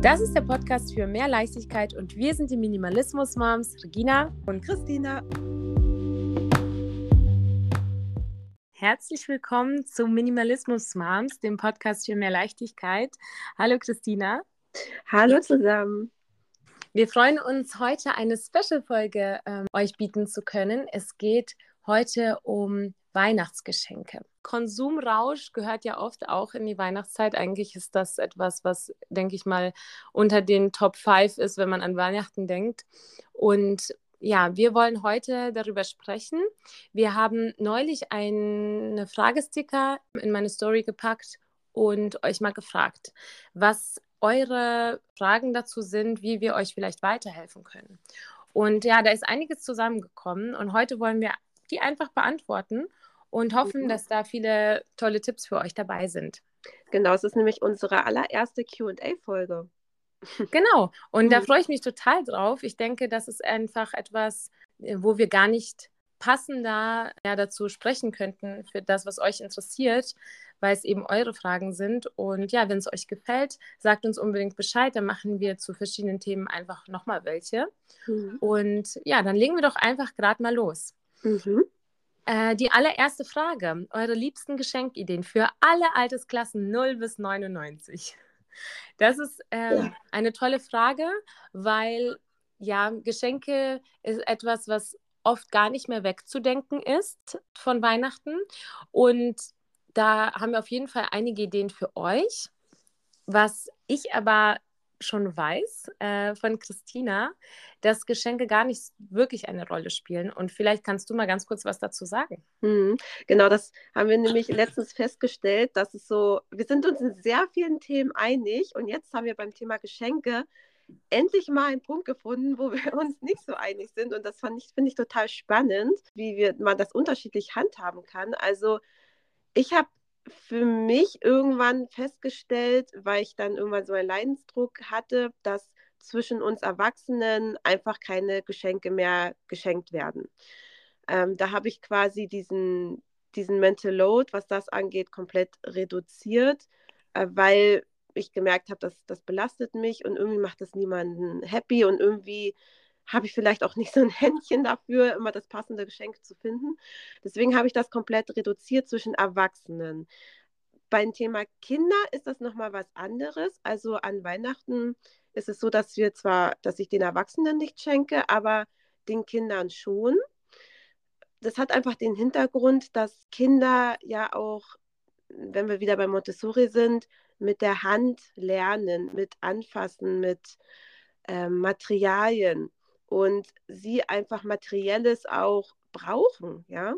Das ist der Podcast für mehr Leichtigkeit und wir sind die Minimalismus-Moms Regina und Christina. Herzlich willkommen zu Minimalismus Moms, dem Podcast für mehr Leichtigkeit. Hallo Christina. Hallo zusammen. Wir freuen uns, heute eine Special-Folge ähm, euch bieten zu können. Es geht heute um Weihnachtsgeschenke. Konsumrausch gehört ja oft auch in die Weihnachtszeit. Eigentlich ist das etwas, was, denke ich mal, unter den Top 5 ist, wenn man an Weihnachten denkt. Und ja, wir wollen heute darüber sprechen. Wir haben neulich eine Fragesticker in meine Story gepackt und euch mal gefragt, was eure Fragen dazu sind, wie wir euch vielleicht weiterhelfen können. Und ja, da ist einiges zusammengekommen und heute wollen wir die einfach beantworten und hoffen, mhm. dass da viele tolle Tipps für euch dabei sind. Genau, es ist nämlich unsere allererste QA-Folge. Genau, und mhm. da freue ich mich total drauf. Ich denke, das ist einfach etwas, äh, wo wir gar nicht passender ja, dazu sprechen könnten für das, was euch interessiert, weil es eben eure Fragen sind. Und ja, wenn es euch gefällt, sagt uns unbedingt Bescheid. Dann machen wir zu verschiedenen Themen einfach nochmal welche. Mhm. Und ja, dann legen wir doch einfach gerade mal los. Mhm. Äh, die allererste Frage: Eure liebsten Geschenkideen für alle Altersklassen 0 bis 99. Das ist äh, ja. eine tolle Frage, weil ja, Geschenke ist etwas, was oft gar nicht mehr wegzudenken ist von Weihnachten. Und da haben wir auf jeden Fall einige Ideen für euch. Was ich aber schon weiß äh, von Christina, dass Geschenke gar nicht wirklich eine Rolle spielen. Und vielleicht kannst du mal ganz kurz was dazu sagen. Mhm. Genau, das haben wir nämlich letztens festgestellt, dass es so, wir sind uns in sehr vielen Themen einig und jetzt haben wir beim Thema Geschenke endlich mal einen Punkt gefunden, wo wir uns nicht so einig sind. Und das finde ich total spannend, wie wir, man das unterschiedlich handhaben kann. Also ich habe für mich irgendwann festgestellt, weil ich dann irgendwann so einen Leidensdruck hatte, dass zwischen uns Erwachsenen einfach keine Geschenke mehr geschenkt werden. Ähm, da habe ich quasi diesen, diesen Mental Load, was das angeht, komplett reduziert, äh, weil ich gemerkt habe, dass das belastet mich und irgendwie macht das niemanden happy und irgendwie habe ich vielleicht auch nicht so ein Händchen dafür, immer das passende Geschenk zu finden. Deswegen habe ich das komplett reduziert zwischen Erwachsenen. Beim Thema Kinder ist das nochmal was anderes. Also an Weihnachten ist es so, dass wir zwar, dass ich den Erwachsenen nicht schenke, aber den Kindern schon. Das hat einfach den Hintergrund, dass Kinder ja auch, wenn wir wieder bei Montessori sind, mit der Hand lernen, mit Anfassen, mit äh, Materialien und sie einfach Materielles auch brauchen, ja,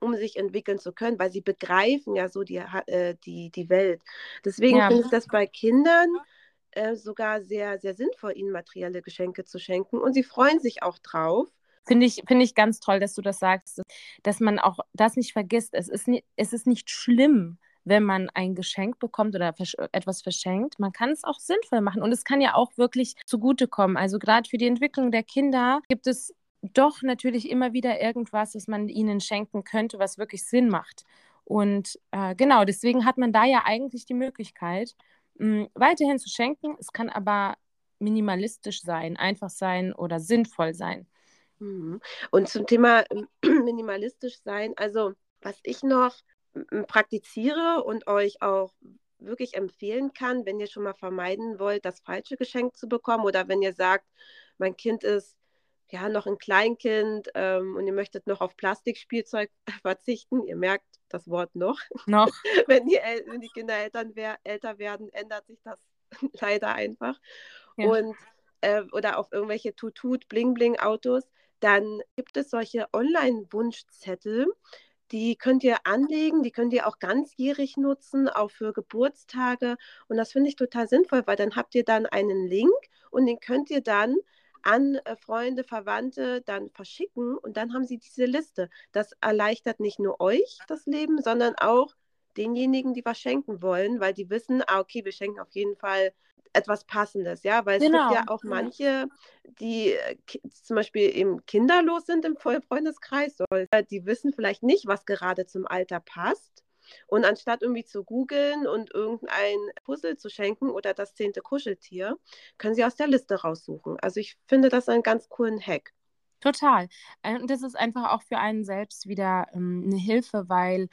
um sich entwickeln zu können, weil sie begreifen ja so die, äh, die, die Welt. Deswegen ja. finde ich das bei Kindern äh, sogar sehr, sehr sinnvoll, ihnen materielle Geschenke zu schenken und sie freuen sich auch drauf. Finde ich, find ich ganz toll, dass du das sagst, dass man auch das nicht vergisst. Es ist, nie, es ist nicht schlimm, wenn man ein Geschenk bekommt oder etwas verschenkt. Man kann es auch sinnvoll machen und es kann ja auch wirklich zugutekommen. Also gerade für die Entwicklung der Kinder gibt es doch natürlich immer wieder irgendwas, was man ihnen schenken könnte, was wirklich Sinn macht. Und äh, genau, deswegen hat man da ja eigentlich die Möglichkeit, mh, hm, weiterhin zu schenken. Es kann aber minimalistisch sein, einfach sein oder sinnvoll sein. Mhm. Und zum Thema minimalistisch sein, also was ich noch praktiziere und euch auch wirklich empfehlen kann, wenn ihr schon mal vermeiden wollt, das falsche Geschenk zu bekommen oder wenn ihr sagt, mein Kind ist ja noch ein Kleinkind ähm, und ihr möchtet noch auf Plastikspielzeug verzichten. Ihr merkt das Wort noch. Noch. wenn, die, wenn die Kinder Eltern älter werden, ändert sich das leider einfach. Ja. Und äh, oder auf irgendwelche Tutut, Bling-Bling-Autos, dann gibt es solche Online-Wunschzettel, die könnt ihr anlegen, die könnt ihr auch ganzjährig nutzen, auch für Geburtstage. Und das finde ich total sinnvoll, weil dann habt ihr dann einen Link und den könnt ihr dann an äh, Freunde, Verwandte dann verschicken und dann haben sie diese Liste. Das erleichtert nicht nur euch das Leben, sondern auch denjenigen, die was schenken wollen, weil die wissen, ah, okay, wir schenken auf jeden Fall etwas Passendes, ja, weil es genau. gibt ja auch manche, die äh, zum Beispiel eben kinderlos sind im Freundeskreis, die wissen vielleicht nicht, was gerade zum Alter passt. Und anstatt irgendwie zu googeln und irgendein Puzzle zu schenken oder das zehnte Kuscheltier, können sie aus der Liste raussuchen. Also ich finde das einen ganz coolen Hack. Total. Äh, und das ist einfach auch für einen selbst wieder ähm, eine Hilfe, weil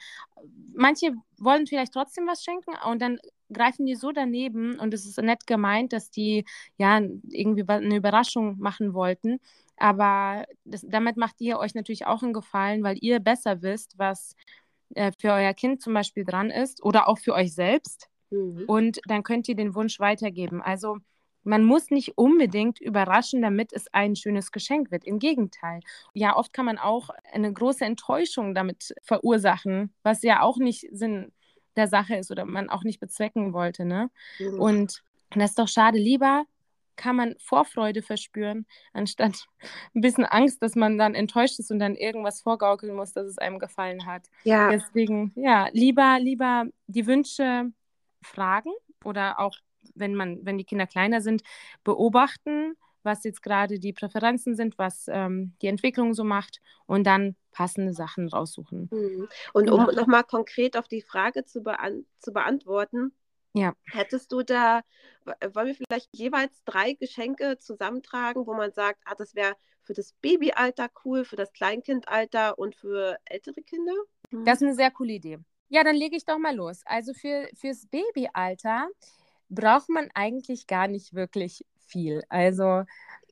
manche wollen vielleicht trotzdem was schenken und dann greifen die so daneben und es ist nett gemeint, dass die ja irgendwie eine Überraschung machen wollten. Aber das, damit macht ihr euch natürlich auch einen Gefallen, weil ihr besser wisst, was äh, für euer Kind zum Beispiel dran ist oder auch für euch selbst. Mhm. Und dann könnt ihr den Wunsch weitergeben. Also man muss nicht unbedingt überraschen, damit es ein schönes Geschenk wird. Im Gegenteil. Ja, oft kann man auch eine große Enttäuschung damit verursachen, was ja auch nicht Sinn der Sache ist oder man auch nicht bezwecken wollte. Ne? Mhm. Und das ist doch schade. Lieber kann man Vorfreude verspüren, anstatt ein bisschen Angst, dass man dann enttäuscht ist und dann irgendwas vorgaukeln muss, dass es einem gefallen hat. Ja. Deswegen, ja, lieber, lieber die Wünsche fragen oder auch, wenn man, wenn die Kinder kleiner sind, beobachten, was jetzt gerade die Präferenzen sind, was ähm, die Entwicklung so macht und dann passende Sachen raussuchen. Mhm. Und um genau. nochmal konkret auf die Frage zu, beant zu beantworten, ja. Hättest du da, wollen wir vielleicht jeweils drei Geschenke zusammentragen, wo man sagt, ah, das wäre für das Babyalter cool, für das Kleinkindalter und für ältere Kinder? Das ist eine sehr coole Idee. Ja, dann lege ich doch mal los. Also für, fürs Babyalter braucht man eigentlich gar nicht wirklich viel. Also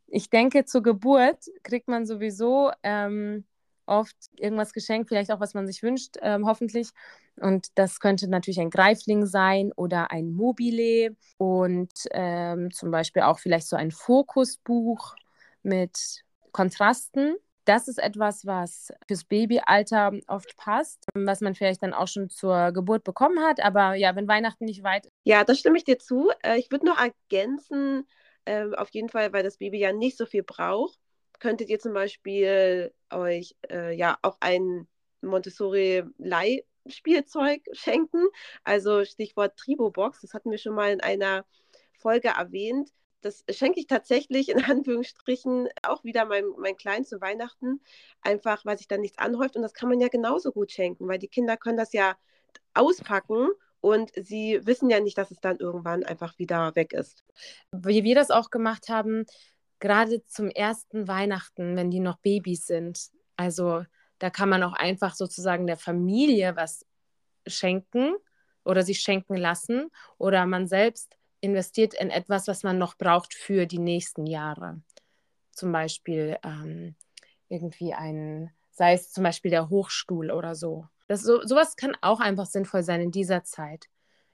ich denke, zur Geburt kriegt man sowieso ähm, oft irgendwas geschenkt, vielleicht auch, was man sich wünscht, ähm, hoffentlich. Und das könnte natürlich ein Greifling sein oder ein Mobile und ähm, zum Beispiel auch vielleicht so ein Fokusbuch mit Kontrasten. Das ist etwas, was fürs Babyalter oft passt, was man vielleicht dann auch schon zur Geburt bekommen hat. Aber ja, wenn Weihnachten nicht weit. Ja, das stimme ich dir zu. Äh, ich würde noch ergänzen, äh, auf jeden Fall, weil das Baby ja nicht so viel braucht könntet ihr zum Beispiel euch äh, ja auch ein Montessori-Leihspielzeug schenken. Also Stichwort Tribo-Box, das hatten wir schon mal in einer Folge erwähnt. Das schenke ich tatsächlich in Anführungsstrichen auch wieder meinem, meinem Kleinen zu Weihnachten, einfach weil sich dann nichts anhäuft. Und das kann man ja genauso gut schenken, weil die Kinder können das ja auspacken und sie wissen ja nicht, dass es dann irgendwann einfach wieder weg ist. Wie wir das auch gemacht haben, gerade zum ersten Weihnachten, wenn die noch Babys sind. Also da kann man auch einfach sozusagen der Familie was schenken oder sich schenken lassen oder man selbst investiert in etwas, was man noch braucht für die nächsten Jahre. Zum Beispiel ähm, irgendwie ein, sei es zum Beispiel der Hochstuhl oder so. Das, so. Sowas kann auch einfach sinnvoll sein in dieser Zeit.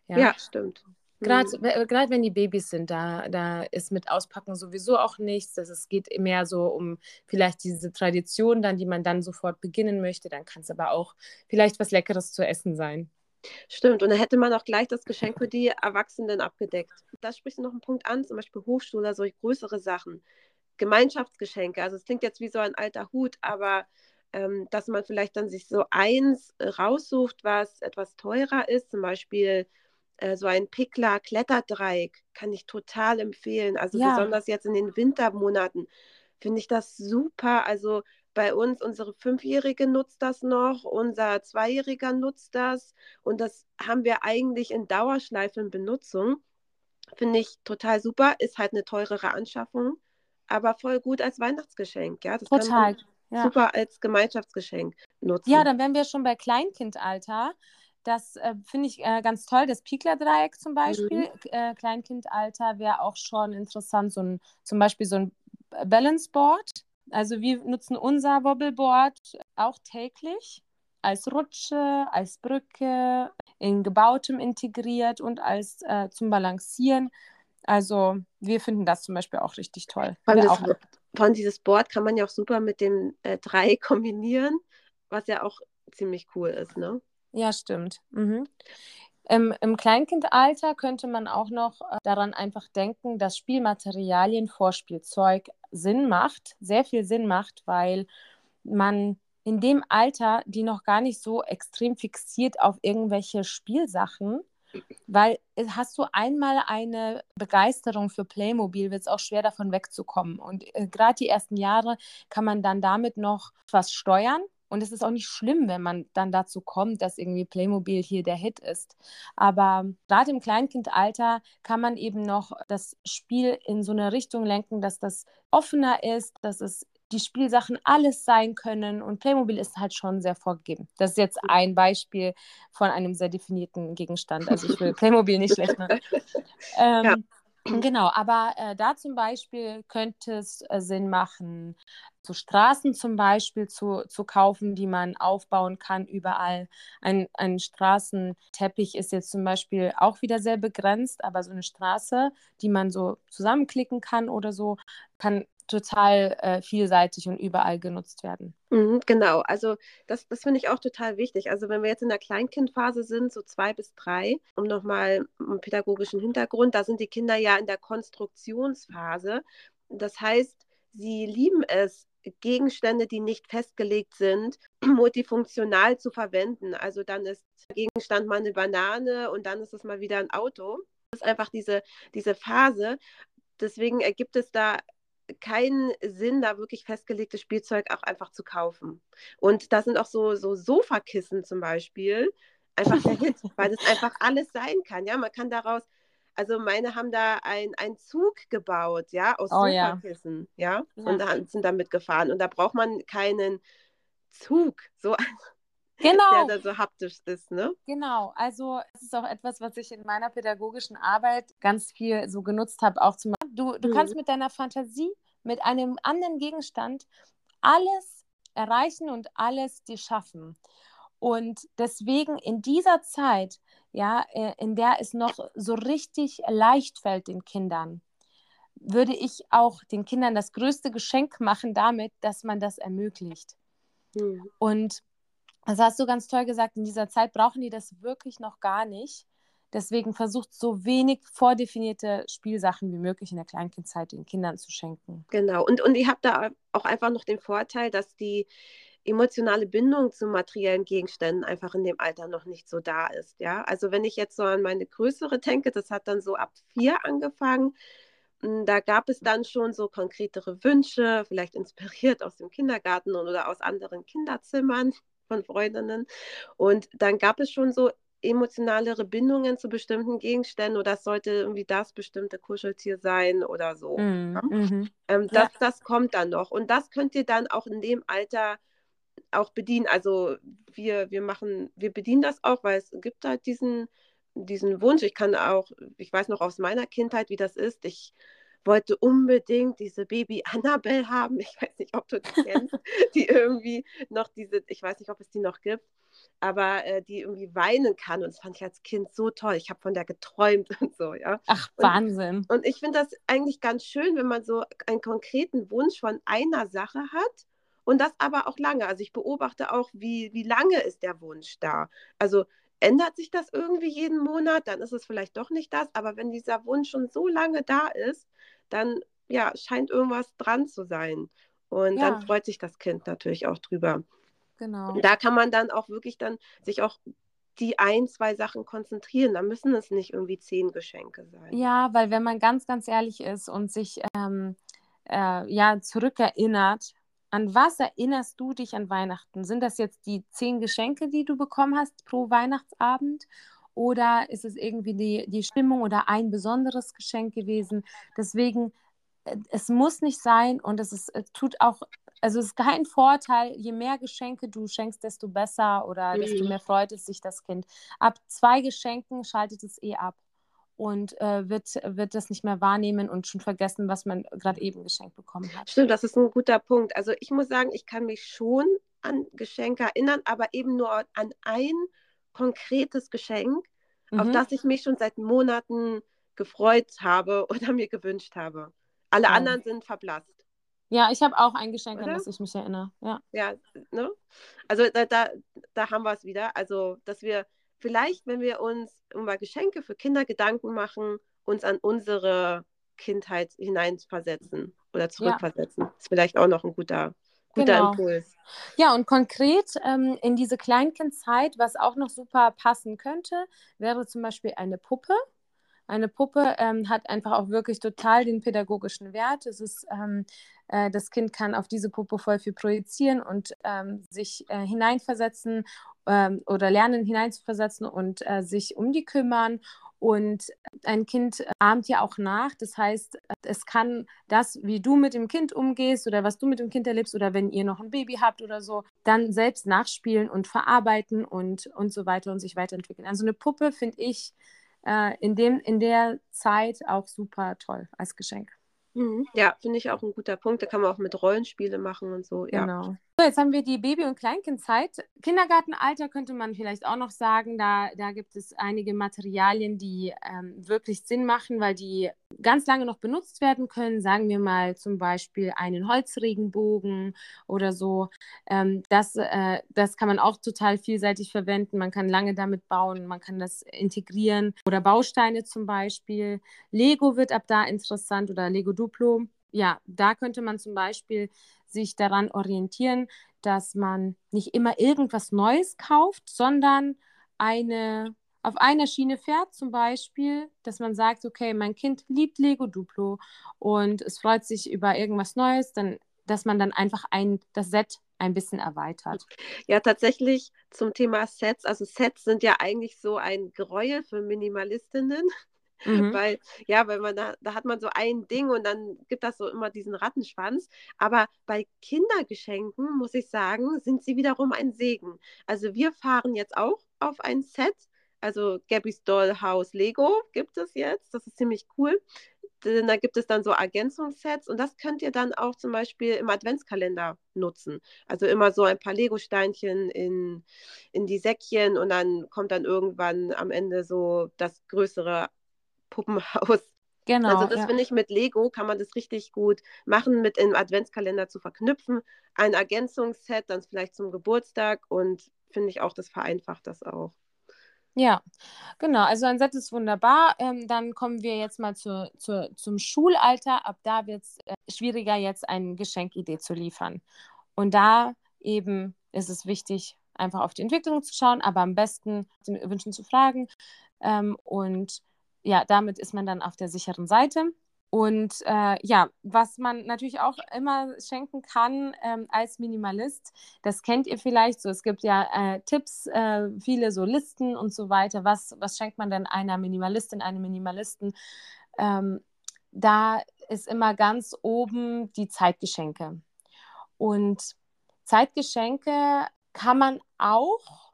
Ja, ja stimmt. Gerade mhm. wenn die Babys sind, da, da ist mit Auspacken sowieso auch nichts. Das, es geht mehr so um vielleicht diese Tradition, dann, die man dann sofort beginnen möchte. Dann kann es aber auch vielleicht was Leckeres zu essen sein. Stimmt, und da hätte man auch gleich das Geschenk für die Erwachsenen abgedeckt. Da sprichst du noch einen Punkt an, zum Beispiel Hochschule, solche größere Sachen. Gemeinschaftsgeschenke, also es klingt jetzt wie so ein alter Hut, aber ähm, dass man vielleicht dann sich so eins raussucht, was etwas teurer ist, zum Beispiel äh, so ein Pickler-Kletterdreieck kann ich total empfehlen. Also ja. besonders jetzt in den Wintermonaten finde ich das super. Also bei uns, unsere Fünfjährige nutzt das noch, unser Zweijähriger nutzt das und das haben wir eigentlich in Dauerschleife in Benutzung. Finde ich total super, ist halt eine teurere Anschaffung, aber voll gut als Weihnachtsgeschenk. Ja, das total. Ja. super als Gemeinschaftsgeschenk nutzen. Ja, dann wären wir schon bei Kleinkindalter. Das äh, finde ich äh, ganz toll. Das Piekler-Dreieck zum Beispiel, mhm. äh, Kleinkindalter wäre auch schon interessant. So ein, zum Beispiel so ein Balanceboard. Also wir nutzen unser Wobbleboard auch täglich als Rutsche, als Brücke, in gebautem integriert und als äh, zum Balancieren. Also wir finden das zum Beispiel auch richtig toll. Von, das, auch, von dieses Board kann man ja auch super mit dem äh, Dreieck kombinieren, was ja auch ziemlich cool ist, ne? Ja, stimmt. Mhm. Im, Im Kleinkindalter könnte man auch noch äh, daran einfach denken, dass Spielmaterialien vor Spielzeug Sinn macht, sehr viel Sinn macht, weil man in dem Alter die noch gar nicht so extrem fixiert auf irgendwelche Spielsachen, weil äh, hast du einmal eine Begeisterung für Playmobil, wird es auch schwer davon wegzukommen. Und äh, gerade die ersten Jahre kann man dann damit noch was steuern Und es ist auch nicht schlimm, wenn man dann dazu kommt, dass irgendwie Playmobil hier der Hit ist. Aber gerade im Kleinkindalter kann man eben noch das Spiel in so eine Richtung lenken, dass das offener ist, dass es die Spielsachen alles sein können und Playmobil ist halt schon sehr vorgegeben. Das ist jetzt ein Beispiel von einem sehr definierten Gegenstand. Also ich will Playmobil nicht schlecht machen. Ähm, ja. Genau, aber äh, da zum Beispiel könnte es äh, Sinn machen, so Straßen zum Beispiel zu, zu kaufen, die man aufbauen kann überall. Ein, ein Straßenteppich ist jetzt zum Beispiel auch wieder sehr begrenzt, aber so eine Straße, die man so zusammenklicken kann oder so, kann total äh, vielseitig und überall genutzt werden. Mhm, genau, also das, das finde ich auch total wichtig. Also wenn wir jetzt in der Kleinkindphase sind, so zwei bis drei, um nochmal einen pädagogischen Hintergrund, da sind die Kinder ja in der Konstruktionsphase. Das heißt, sie lieben es, Gegenstände, die nicht festgelegt sind, multifunktional zu verwenden. Also dann ist Gegenstand mal eine Banane und dann ist es mal wieder ein Auto. Das ist einfach diese, diese Phase. Deswegen ergibt es da keinen Sinn, da wirklich festgelegtes Spielzeug auch einfach zu kaufen. Und da sind auch so, so Sofakissen zum Beispiel einfach der Hit, weil das einfach alles sein kann. Ja, man kann daraus, also meine haben da ein, ein Zug gebaut, ja, aus oh, Sofakissen, ja, ja, und da, sind damit gefahren. Und da braucht man keinen Zug, so genau. der da so haptisch ist, ne? Genau, also es ist auch etwas, was ich in meiner pädagogischen Arbeit ganz viel so genutzt habe, auch zum Du, du mhm. kannst mit deiner Fantasie, mit einem anderen Gegenstand alles erreichen und alles dir schaffen. Und deswegen in dieser Zeit, ja, äh, in der es noch so richtig leicht fällt den Kindern, würde ich auch den Kindern das größte Geschenk machen damit, dass man das ermöglicht. Mhm. Und das hast du ganz toll gesagt, in dieser Zeit brauchen die das wirklich noch gar nicht. Deswegen versucht so wenig vordefinierte Spielsachen wie möglich in der Kleinkindzeit den Kindern zu schenken. Genau, und, und ihr habt da auch einfach noch den Vorteil, dass die emotionale Bindung zu materiellen Gegenständen einfach in dem Alter noch nicht so da ist. Ja, also wenn ich jetzt so an meine größere denke, das hat dann so ab vier angefangen. Hm, da gab es dann schon so konkretere Wünsche, vielleicht inspiriert aus dem Kindergarten oder aus anderen Kinderzimmern von Freundinnen. Und dann gab es schon so emotionalere Bindungen zu bestimmten Gegenständen oder es sollte irgendwie das bestimmte Kuscheltier sein oder so. Mm, ja? mm ähm, das, ja. das kommt dann noch. Und das könnt ihr dann auch in dem Alter auch bedienen. Also wir, wir machen, wir bedienen das auch, weil es gibt halt diesen, diesen Wunsch. Ich kann auch, ich weiß noch aus meiner Kindheit, wie das ist. Ich wollte unbedingt diese Baby Annabelle haben. Ich weiß nicht, ob du die kennst, die irgendwie noch diese, ich weiß nicht, ob es die noch gibt, aber äh, die irgendwie weinen kann. Und das fand ich als Kind so toll. Ich habe von der geträumt und so, ja. Ach, Wahnsinn. Und, und ich finde das eigentlich ganz schön, wenn man so einen konkreten Wunsch von einer Sache hat. Und das aber auch lange. Also ich beobachte auch, wie, wie lange ist der Wunsch da. Also ändert sich das irgendwie jeden Monat, dann ist es vielleicht doch nicht das. Aber wenn dieser Wunsch schon so lange da ist, dann ja, scheint irgendwas dran zu sein. Und ja. dann freut sich das Kind natürlich auch drüber. Genau. Und da kann man dann auch wirklich dann sich auch die ein, zwei Sachen konzentrieren. Da müssen es nicht irgendwie zehn Geschenke sein. Ja, weil wenn man ganz, ganz ehrlich ist und sich ähm, äh, ja zurückerinnert, an was erinnerst du dich an Weihnachten? Sind das jetzt die zehn Geschenke, die du bekommen hast pro Weihnachtsabend? Oder ist es irgendwie die, die Stimmung oder ein besonderes Geschenk gewesen? Deswegen, äh, es muss nicht sein und es, ist, es tut auch, also es ist kein Vorteil, je mehr Geschenke du schenkst, desto besser oder mhm. desto mehr freut es sich das Kind. Ab zwei Geschenken schaltet es eh ab und äh, wird, wird das nicht mehr wahrnehmen und schon vergessen, was man gerade eben geschenkt bekommen hat. Stimmt, das ist ein guter Punkt. Also ich muss sagen, ich kann mich schon an Geschenke erinnern, aber eben nur an ein konkretes Geschenk, mhm. auf das ich mich schon seit Monaten gefreut habe oder mir gewünscht habe. Alle ja. anderen sind verblasst. Ja, ich habe auch ein Geschenk, Oder? an das ich mich erinnere. Ja, ja ne? Also da, da, da haben wir es wieder. Also, dass wir vielleicht, wenn wir uns über Geschenke für Kinder Gedanken machen, uns an unsere Kindheit hineinversetzen oder zurückversetzen. Ja. Ist vielleicht auch noch ein guter, guter genau. Impuls. Ja, und konkret ähm, in diese Kleinkindzeit, was auch noch super passen könnte, wäre zum Beispiel eine Puppe. Eine Puppe ähm, hat einfach auch wirklich total den pädagogischen Wert. Es ist, ähm, äh, das Kind kann auf diese Puppe voll viel projizieren und ähm, sich äh, hineinversetzen ähm, oder lernen hineinzuversetzen und äh, sich um die kümmern und ein Kind ahmt ja auch nach. Das heißt, es kann das, wie du mit dem Kind umgehst oder was du mit dem Kind erlebst oder wenn ihr noch ein Baby habt oder so, dann selbst nachspielen und verarbeiten und, und so weiter und sich weiterentwickeln. Also eine Puppe finde ich äh, in, dem, in der Zeit auch super toll als Geschenk. Mhm. Ja, finde ich auch ein guter Punkt. Da kann man auch mit Rollenspiele machen und so. Ja. Genau. So, jetzt haben wir die Baby- und Kleinkindzeit. Kindergartenalter könnte man vielleicht auch noch sagen. Da, da gibt es einige Materialien, die ähm, wirklich Sinn machen, weil die ganz lange noch benutzt werden können. Sagen wir mal zum Beispiel einen Holzregenbogen oder so. Ähm, das, äh, das kann man auch total vielseitig verwenden. Man kann lange damit bauen, man kann das integrieren oder Bausteine zum Beispiel. Lego wird ab da interessant oder Lego Duplo ja, da könnte man zum Beispiel sich daran orientieren, dass man nicht immer irgendwas Neues kauft, sondern eine auf einer Schiene fährt, zum Beispiel, dass man sagt, okay, mein Kind liebt Lego Duplo und es freut sich über irgendwas Neues, dann, dass man dann einfach ein, das Set ein bisschen erweitert. Ja, tatsächlich zum Thema Sets. Also Sets sind ja eigentlich so ein Gräuel für Minimalistinnen. Mhm. Weil, ja, weil man da, da hat man so ein Ding und dann gibt das so immer diesen Rattenschwanz. Aber bei Kindergeschenken, muss ich sagen, sind sie wiederum ein Segen. Also wir fahren jetzt auch auf ein Set. Also Gabby's Dollhouse Lego gibt es jetzt. Das ist ziemlich cool. Denn da gibt es dann so Ergänzungssets und das könnt ihr dann auch zum Beispiel im Adventskalender nutzen. Also immer so ein paar Lego-Steinchen in, in die Säckchen und dann kommt dann irgendwann am Ende so das größere Puppenhaus. Genau. Also das ja. finde ich mit Lego kann man das richtig gut machen, mit im Adventskalender zu verknüpfen. Ein Ergänzungsset dann vielleicht zum Geburtstag und finde ich auch, das vereinfacht das auch. Ja, genau. Also ein Set ist wunderbar. Ähm, dann kommen wir jetzt mal zu, zu, zum Schulalter. Ab da wird es äh, schwieriger, jetzt eine Geschenkidee zu liefern. Und da eben ist es wichtig, einfach auf die Entwicklung zu schauen, aber am besten Wünschen zu fragen. Ähm, und ja, damit ist man dann auf der sicheren Seite. Und äh, ja, was man natürlich auch immer schenken kann ähm, als Minimalist, das kennt ihr vielleicht so. Es gibt ja äh, Tipps, äh, viele so Listen und so weiter. Was, was schenkt man denn einer Minimalistin, einem Minimalisten? Ähm, da ist immer ganz oben die Zeitgeschenke. Und Zeitgeschenke kann man auch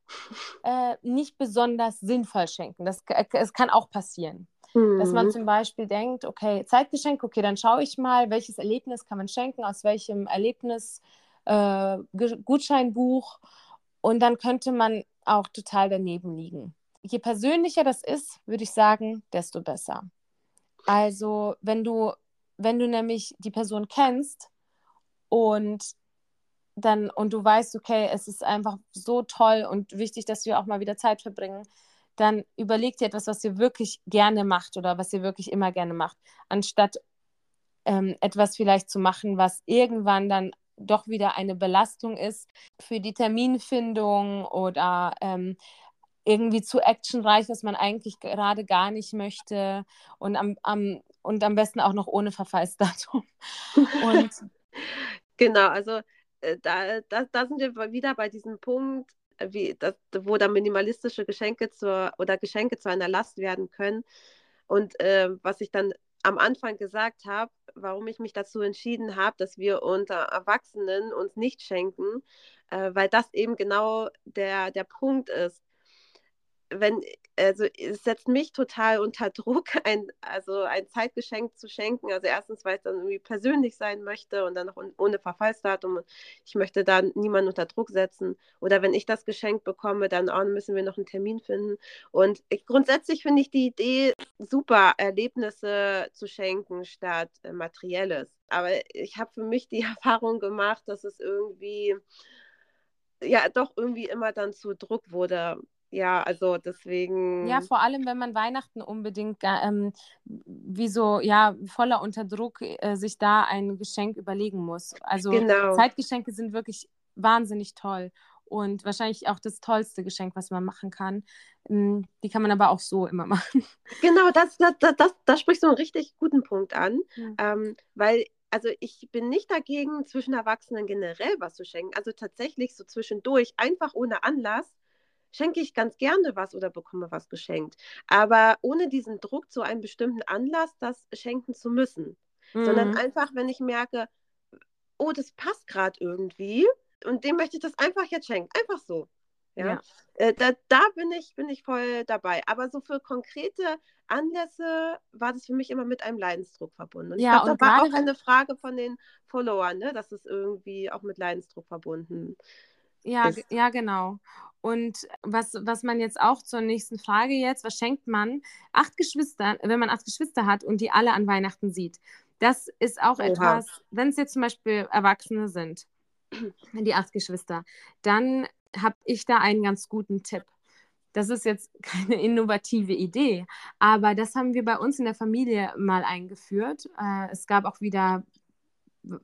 äh, nicht besonders sinnvoll schenken. Das, das kann auch passieren. Mhm. Dass man mhm. zum Beispiel denkt, okay, Zeitgeschenk, okay, dann schaue ich mal, welches Erlebnis kann man schenken, aus welchem Erlebnis äh, Gutscheinbuch. Und dann könnte man auch total daneben liegen. Je persönlicher das ist, würde ich sagen, desto besser. Also, wenn du, wenn du nämlich die Person kennst und dann und du weißt, okay, es ist einfach so toll und wichtig, dass wir auch mal wieder Zeit verbringen, dann überleg dir etwas, was ihr wirklich gerne macht oder was ihr wirklich immer gerne macht, anstatt ähm, etwas vielleicht zu machen, was irgendwann dann doch wieder eine Belastung ist für die Terminfindung oder ähm, irgendwie zu actionreich, was man eigentlich gerade gar nicht möchte und am, am, und am besten auch noch ohne Verfallsdatum. und genau, also äh, da, da, da sind wir wieder bei diesem Punkt, wie das, wo dann minimalistische Geschenke zur oder Geschenke zu einer Last werden können. Und äh, was ich dann am Anfang gesagt habe, warum ich mich dazu entschieden habe, dass wir unter Erwachsenen uns nicht schenken, äh, weil das eben genau der, der Punkt ist wenn, also es setzt mich total unter Druck, ein, also ein Zeitgeschenk zu schenken. Also erstens, weil es dann irgendwie persönlich sein möchte und dann noch ohne Verfallsdatum. Ich möchte da niemanden unter Druck setzen. Oder wenn ich das Geschenk bekomme, dann oh, müssen wir noch einen Termin finden. Und ich, grundsätzlich finde ich die Idee super, Erlebnisse zu schenken statt äh, materielles. Aber ich habe für mich die Erfahrung gemacht, dass es irgendwie ja doch irgendwie immer dann zu Druck wurde ja, also deswegen. Ja, vor allem, wenn man Weihnachten unbedingt ähm, wie so, ja, voller Unterdruck äh, sich da ein Geschenk überlegen muss. Also genau. Zeitgeschenke sind wirklich wahnsinnig toll. und wahrscheinlich auch das tollste Geschenk, was man machen kann. Hm, die kann man aber auch so immer machen. Genau, das, das, das, das, das spricht so einen richtig guten Punkt an, ja. ähm, weil also ich bin nicht dagegen, zwischen Erwachsenen generell was zu schenken. Also tatsächlich so zwischendurch, einfach ohne Anlass, schenke ich ganz gerne was oder bekomme was geschenkt. Aber ohne diesen Druck zu einem bestimmten Anlass, das schenken zu müssen. Mhm. Sondern einfach, wenn ich merke, oh, das passt gerade irgendwie und dem möchte ich das einfach jetzt schenken. Einfach so. Ja. ja. Äh, da, da bin, ich, bin ich voll dabei. Aber so für konkrete Anlässe war das für mich immer mit einem Leidensdruck verbunden. Und ja, ich glaube, das war auch eine Frage von den Followern, ne? dass es irgendwie auch mit Leidensdruck verbunden ja, ist. Ja, genau. Und was, was man jetzt auch zur nächsten Frage jetzt, was schenkt man acht Geschwister, wenn man acht Geschwister hat und die alle an Weihnachten sieht? Das ist auch Oha. etwas, wenn es jetzt zum Beispiel Erwachsene sind, die acht Geschwister, dann habe ich da einen ganz guten Tipp. Das ist jetzt keine innovative Idee, aber das haben wir bei uns in der Familie mal eingeführt. Äh, es gab auch wieder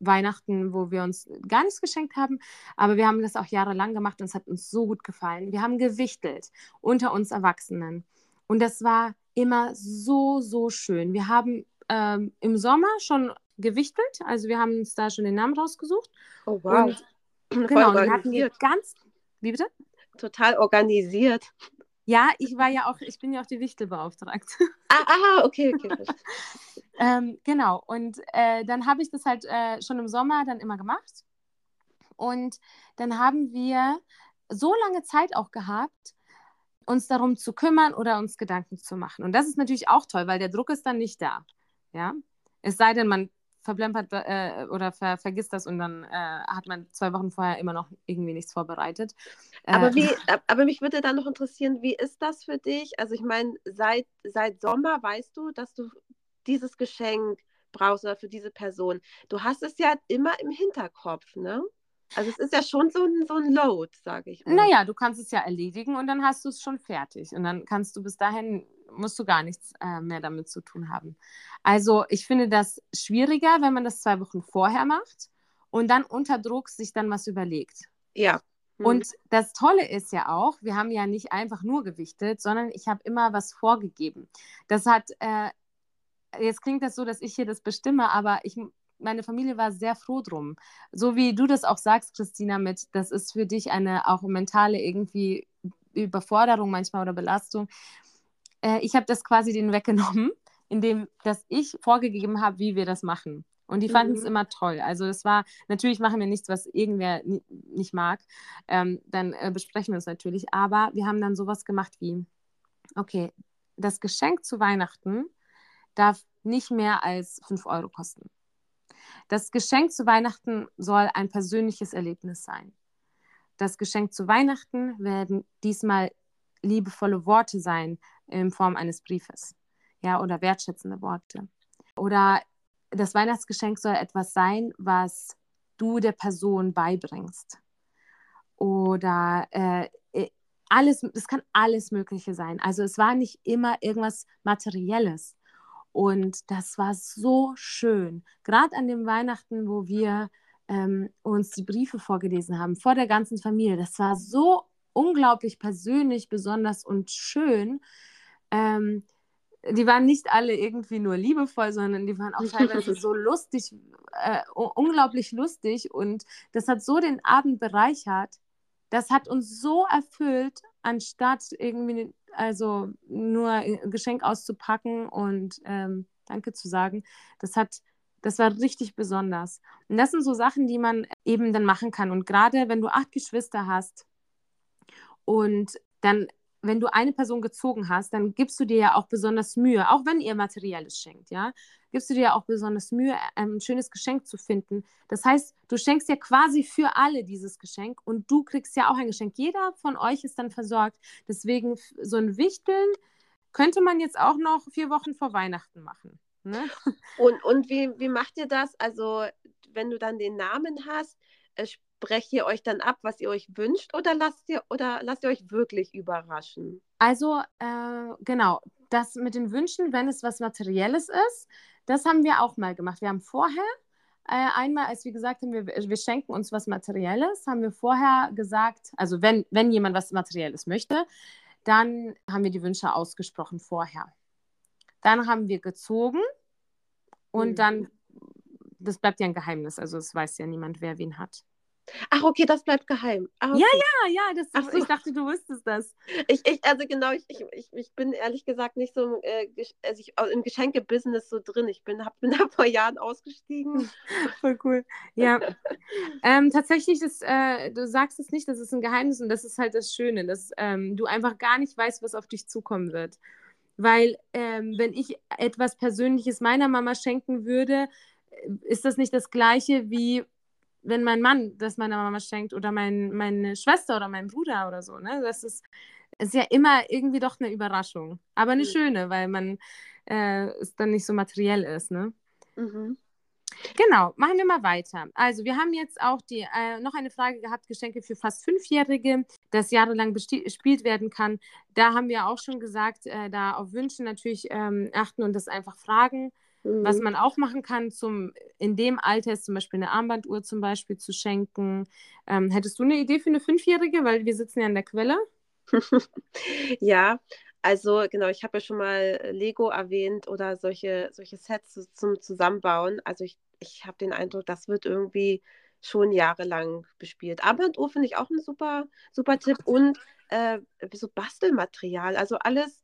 Weihnachten, wo wir uns gar nichts geschenkt haben, aber wir haben das auch jahrelang gemacht und es hat uns so gut gefallen. Wir haben gewichtelt unter uns Erwachsenen und das war immer so, so schön. Wir haben ähm, im Sommer schon gewichtelt, also wir haben uns da schon den Namen rausgesucht. Oh wow. Und, genau, dann hatten wir ganz, wie bitte? Total organisiert. Ja, ich war ja auch, ich bin ja auch die Wichtelbeauftragte. Ah, aha, okay, okay. ähm, genau, und äh, dann habe ich das halt äh, schon im Sommer dann immer gemacht. Und dann haben wir so lange Zeit auch gehabt, uns darum zu kümmern oder uns Gedanken zu machen. Und das ist natürlich auch toll, weil der Druck ist dann nicht da. Ja, es sei denn, man verplempert äh, oder ver vergisst das und dann äh, hat man zwei Wochen vorher immer noch irgendwie nichts vorbereitet. Aber, äh, wie, aber mich würde dann noch interessieren, wie ist das für dich? Also ich meine, seit, seit Sommer weißt du, dass du dieses Geschenk brauchst oder für diese Person. Du hast es ja immer im Hinterkopf, ne? Also es ist ja schon so ein, so ein Load, sage ich mal. Naja, du kannst es ja erledigen und dann hast du es schon fertig. Und dann kannst du bis dahin musst du gar nichts äh, mehr damit zu tun haben. Also ich finde das schwieriger, wenn man das zwei Wochen vorher macht und dann unter Druck sich dann was überlegt. Ja. Mhm. Und das Tolle ist ja auch, wir haben ja nicht einfach nur gewichtet, sondern ich habe immer was vorgegeben. Das hat, äh, jetzt klingt das so, dass ich hier das bestimme, aber ich, meine Familie war sehr froh drum. So wie du das auch sagst, Christina, mit, das ist für dich eine auch mentale irgendwie Überforderung manchmal oder Belastung äh, ich habe das quasi denen weggenommen, indem dass ich vorgegeben habe, wie wir das machen. Und die fanden es mhm. immer toll. Also es war, natürlich machen wir nichts, was irgendwer nicht mag. Ähm, dann äh, besprechen wir es natürlich. Aber wir haben dann sowas gemacht wie, okay, das Geschenk zu Weihnachten darf nicht mehr als 5 Euro kosten. Das Geschenk zu Weihnachten soll ein persönliches Erlebnis sein. Das Geschenk zu Weihnachten werden diesmal liebevolle Worte sein in Form eines Briefes, ja, oder wertschätzende Worte. Oder das Weihnachtsgeschenk soll etwas sein, was du der Person beibringst. Oder äh, äh alles, es kann alles Mögliche sein. Also es war nicht immer irgendwas Materielles. Und das war so schön. Gerade an dem Weihnachten, wo wir ähm, uns die Briefe vorgelesen haben, vor der ganzen Familie. Das war so unglaublich persönlich, besonders und schön. Ähm, die waren nicht alle irgendwie nur liebevoll, sondern die waren auch teilweise so lustig, äh, unglaublich lustig. Und das hat so den Abend bereichert. Das hat uns so erfüllt, anstatt irgendwie also nur ein Geschenk auszupacken und ähm, Danke zu sagen. Das hat, das war richtig besonders. Und das sind so Sachen, die man eben dann machen kann. Und gerade wenn du acht Geschwister hast, und dann, wenn du eine Person gezogen hast, dann gibst du dir ja auch besonders Mühe, auch wenn ihr Materielles schenkt, ja, gibst du dir ja auch besonders Mühe, ein schönes Geschenk zu finden. Das heißt, du schenkst ja quasi für alle dieses Geschenk und du kriegst ja auch ein Geschenk. Jeder von euch ist dann versorgt. Deswegen so ein Wichteln könnte man jetzt auch noch vier Wochen vor Weihnachten machen. Ne? Und, und wie, wie macht ihr das? Also, wenn du dann den Namen hast, sprecht ihr euch dann ab, was ihr euch wünscht oder lasst ihr, oder lasst ihr euch wirklich überraschen? Also, äh, genau, das mit den Wünschen, wenn es was Materielles ist, das haben wir auch mal gemacht. Wir haben vorher äh, einmal, als wir gesagt haben, wir, wir schenken uns was Materielles, haben wir vorher gesagt, also wenn, wenn jemand was Materielles möchte, dann haben wir die Wünsche ausgesprochen vorher. Dann haben wir gezogen und mhm. dann, das bleibt ja ein Geheimnis, also es weiß ja niemand, wer wen hat. Ach, okay, das bleibt geheim. Ah, okay. Ja, ja, ja, das, so. ich dachte, du wüsstest das. Ich, ich also genau, ich, ich, ich bin ehrlich gesagt nicht so äh, also ich, im Geschenke-Business so drin. Ich bin, hab, bin da vor Jahren ausgestiegen. Voll cool. Ja. ähm, tatsächlich, ist, äh, du sagst es nicht, das ist ein Geheimnis und das ist halt das Schöne, dass ähm, du einfach gar nicht weißt, was auf dich zukommen wird. Weil, ähm, wenn ich etwas Persönliches meiner Mama schenken würde, äh, ist das nicht das Gleiche wie wenn mein Mann das meiner Mama schenkt oder mein, meine Schwester oder mein Bruder oder so. Ne? Das ist, ist ja immer irgendwie doch eine Überraschung. Aber eine mhm. schöne, weil man äh, es dann nicht so materiell ist. Ne? Mhm. Genau, machen wir mal weiter. Also, wir haben jetzt auch die, äh, noch eine Frage gehabt: Geschenke für fast Fünfjährige, das jahrelang bespielt werden kann. Da haben wir auch schon gesagt, äh, da auf Wünsche natürlich ähm, achten und das einfach fragen. Mhm. Was man auch machen kann, zum, in dem Alter ist zum Beispiel eine Armbanduhr zum Beispiel zu schenken. Ähm, hättest du eine Idee für eine Fünfjährige? Weil wir sitzen ja an der Quelle. ja, also genau, ich habe ja schon mal Lego erwähnt oder solche, solche Sets zum Zusammenbauen. Also ich, ich habe den Eindruck, das wird irgendwie schon jahrelang bespielt. Armbanduhr finde ich auch ein super, super Tipp und äh, so Bastelmaterial. Also alles,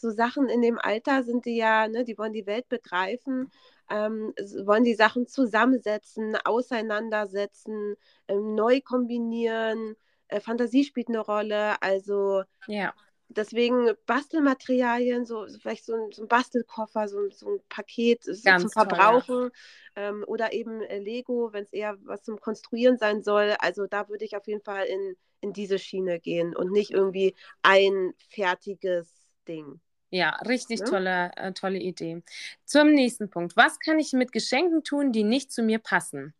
so Sachen in dem Alter sind die ja, ne, die wollen die Welt begreifen, ähm, wollen die Sachen zusammensetzen, auseinandersetzen, ähm, neu kombinieren. Äh, Fantasie spielt eine Rolle. Also ja. deswegen Bastelmaterialien, so vielleicht so ein, so ein Bastelkoffer, so, so, ein Paket so zum Verbrauchen toll, ja. ähm, oder eben äh, Lego, wenn es eher was zum Konstruieren sein soll. Also da würde ich auf jeden Fall in, in diese Schiene gehen und nicht irgendwie ein fertiges Ding. Ja, richtig ja? tolle, äh, tolle Idee. Zum nächsten Punkt. Was kann ich mit Geschenken tun, die nicht zu mir passen?